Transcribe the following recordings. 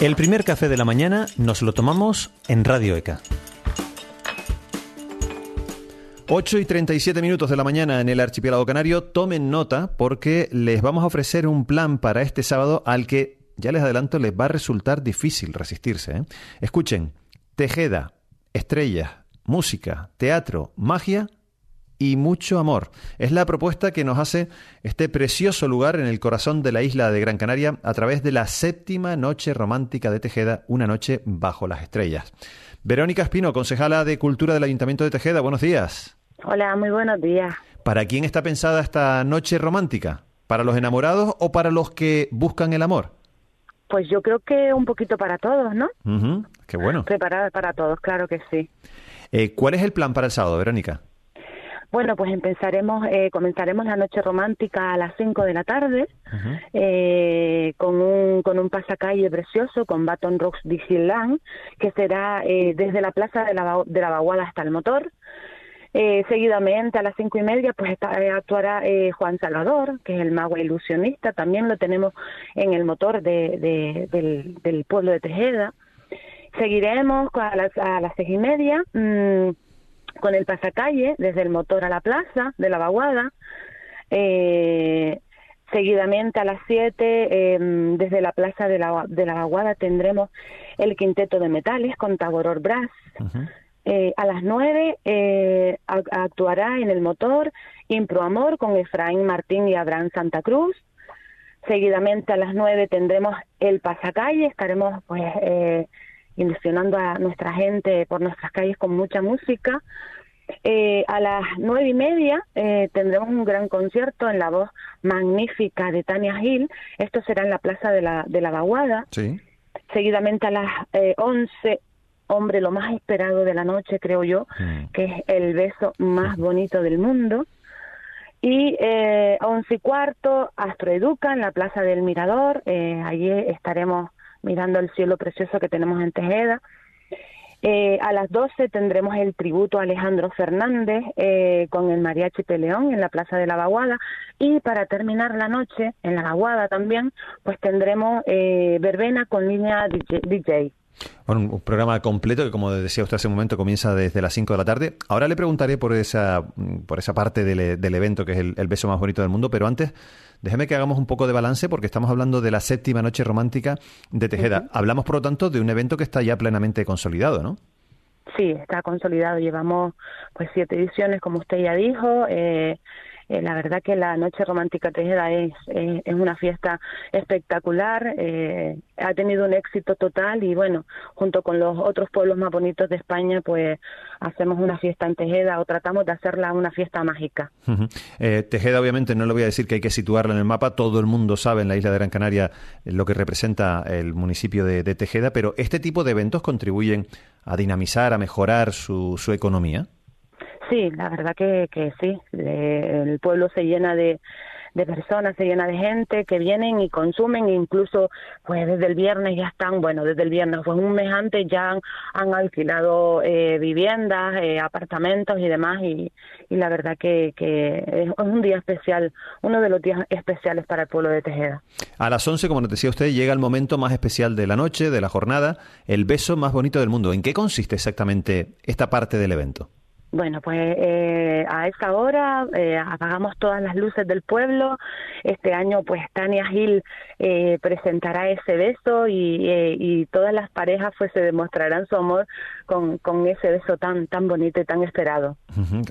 El primer café de la mañana nos lo tomamos en Radio ECA. 8 y 37 minutos de la mañana en el archipiélago canario. Tomen nota porque les vamos a ofrecer un plan para este sábado al que, ya les adelanto, les va a resultar difícil resistirse. ¿eh? Escuchen, Tejeda, estrellas, música, teatro, magia y mucho amor. Es la propuesta que nos hace este precioso lugar en el corazón de la isla de Gran Canaria a través de la séptima noche romántica de Tejeda, una noche bajo las estrellas. Verónica Espino, concejala de Cultura del Ayuntamiento de Tejeda, buenos días. Hola, muy buenos días. ¿Para quién está pensada esta noche romántica? ¿Para los enamorados o para los que buscan el amor? Pues yo creo que un poquito para todos, ¿no? qué bueno. Preparada para todos, claro que sí. Eh, ¿Cuál es el plan para el sábado, Verónica? Bueno, pues empezaremos, eh, comenzaremos la noche romántica a las 5 de la tarde eh, con, un, con un pasacalle precioso con Baton Rocks Dixieland que será eh, desde la plaza de la, de la Vaguada hasta el motor. Eh, seguidamente a las cinco y media pues eh, actuará eh, Juan Salvador, que es el mago ilusionista, también lo tenemos en el motor de, del, pueblo de Tejeda. Seguiremos a las, a las seis y media mm, con el pasacalle desde el motor a la plaza de la vaguada. seguidamente a las siete em, desde la plaza de la, de la vaguada tendremos el quinteto de metales con Taboror Brass. Eh, a las nueve eh, actuará en el motor Impro Amor con Efraín Martín y Abraham Santa Cruz. Seguidamente a las nueve tendremos el pasacalle, estaremos pues eh, ilusionando a nuestra gente por nuestras calles con mucha música. Eh, a las nueve y media tendremos un gran concierto en la voz magnífica de Tania Gil. Esto será en la Plaza de la, de la Vaguada. Sí. Seguidamente a las once hombre, lo más esperado de la noche, creo yo, mm. que es el beso más bonito del mundo. Y eh, a once y cuarto, Astroeduca en la Plaza del Mirador. Eh, allí estaremos mirando el cielo precioso que tenemos en Tejeda. Eh, a las doce tendremos el tributo a Alejandro Fernández eh, con el Mariachi Peleón en la Plaza de la Vaguada. Y para terminar la noche, en la Vaguada también, pues tendremos eh, verbena con línea DJ. Bueno, un programa completo que, como decía usted hace un momento, comienza desde las 5 de la tarde. Ahora le preguntaré por esa, por esa parte del, del evento que es el, beso más bonito del mundo, pero antes déjeme que hagamos un poco de balance porque estamos hablando de la séptima noche romántica de Tejeda. Hablamos, por lo tanto, de un evento que está ya plenamente consolidado, ¿no? Sí, está consolidado. Llevamos pues siete ediciones, como usted ya dijo. Eh, eh, la verdad que la Noche Romántica Tejeda es, es, una fiesta espectacular, eh, ha tenido un éxito total y bueno, junto con los otros pueblos más bonitos de España, pues hacemos una fiesta en Tejeda o tratamos de hacerla una fiesta mágica. Eh, Tejeda, obviamente, no le voy a decir que hay que situarla en el mapa, todo el mundo sabe en la isla de Gran Canaria lo que representa el municipio de, Tejeda, pero este tipo de eventos contribuyen a dinamizar, a mejorar su, su economía. Sí, la verdad que, que sí. el pueblo se llena de, de personas, se llena de gente que vienen y consumen, incluso pues desde el viernes ya están, bueno, desde el viernes, pues un mes antes ya han, alquilado eh, viviendas, eh, apartamentos y demás, y, y la verdad que, que, es un día especial, uno de los días especiales para el pueblo de Tejeda. A las 11, como nos decía usted, llega el momento más especial de la noche, de la jornada, el beso más bonito del mundo. ¿En qué consiste exactamente esta parte del evento? Bueno, pues eh, a esa hora eh, apagamos todas las luces del pueblo. Este año, pues Tania Gil eh, presentará ese beso y, y, todas las parejas pues se demostrarán su amor con, con ese beso tan tan bonito y tan esperado.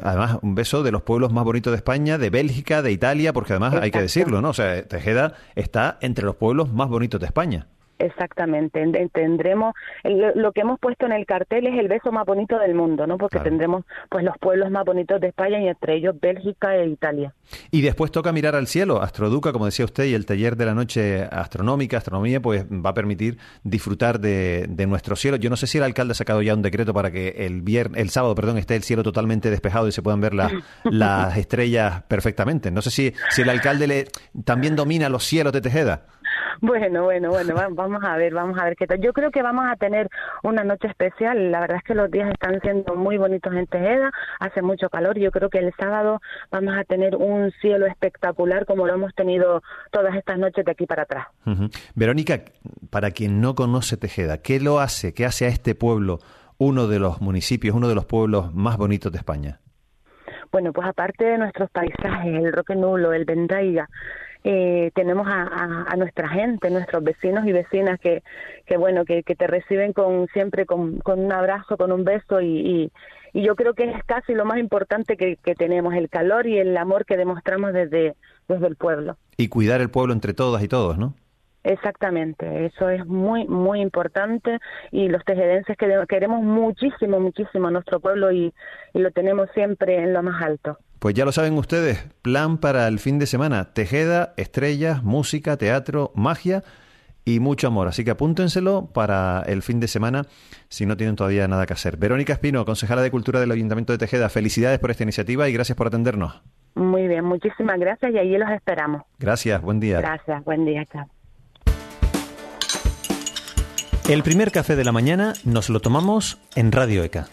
Además, un beso de los pueblos más bonitos de España, de Bélgica, de Italia, porque además hay que decirlo, ¿no? O sea, Tejeda está entre los pueblos más bonitos de España. Exactamente, tendremos lo que hemos puesto en el cartel es el beso más bonito del mundo, ¿no? Porque tendremos pues los pueblos más bonitos de España y entre ellos Bélgica e Italia. Y después toca mirar al cielo, Astroduca, como decía usted, y el taller de la noche astronómica, astronomía, pues va a permitir disfrutar de, nuestro cielo. Yo no sé si el alcalde ha sacado ya un decreto para que el viernes, el sábado, perdón, esté el cielo totalmente despejado y se puedan ver las estrellas perfectamente. No sé si, si el alcalde le también domina los cielos de Tejeda. Bueno, bueno, bueno, vamos a ver, vamos a ver qué tal. Yo creo que vamos a tener una noche especial. La verdad es que los días están siendo muy bonitos en Tejeda, hace mucho calor. Yo creo que el sábado vamos a tener un cielo espectacular como lo hemos tenido todas estas noches de aquí para atrás. Verónica, para quien no conoce Tejeda, ¿qué lo hace? ¿Qué hace a este pueblo uno de los municipios, uno de los pueblos más bonitos de España? Bueno, pues aparte de nuestros paisajes, el Roque Nulo, el Vendaiga, eh, tenemos a, nuestra gente, nuestros vecinos y vecinas que, que bueno, que, te reciben con siempre con, un abrazo, con un beso y, y, yo creo que es casi lo más importante que, que tenemos, el calor y el amor que demostramos desde, desde el pueblo. Y cuidar el pueblo entre todas y todos, ¿no? Exactamente, eso es muy, muy importante y los tejedenses queremos muchísimo, muchísimo a nuestro pueblo y, lo tenemos siempre en lo más alto. Pues ya lo saben ustedes, plan para el fin de semana, Tejeda, estrellas, música, teatro, magia y mucho amor. Así que apúntenselo para el fin de semana si no tienen todavía nada que hacer. Verónica Espino, concejala de Cultura del Ayuntamiento de Tejeda, felicidades por esta iniciativa y gracias por atendernos. Muy bien, muchísimas gracias y allí los esperamos. Gracias, buen día. Gracias, buen día, chao. El primer café de la mañana nos lo tomamos en Radio ECA.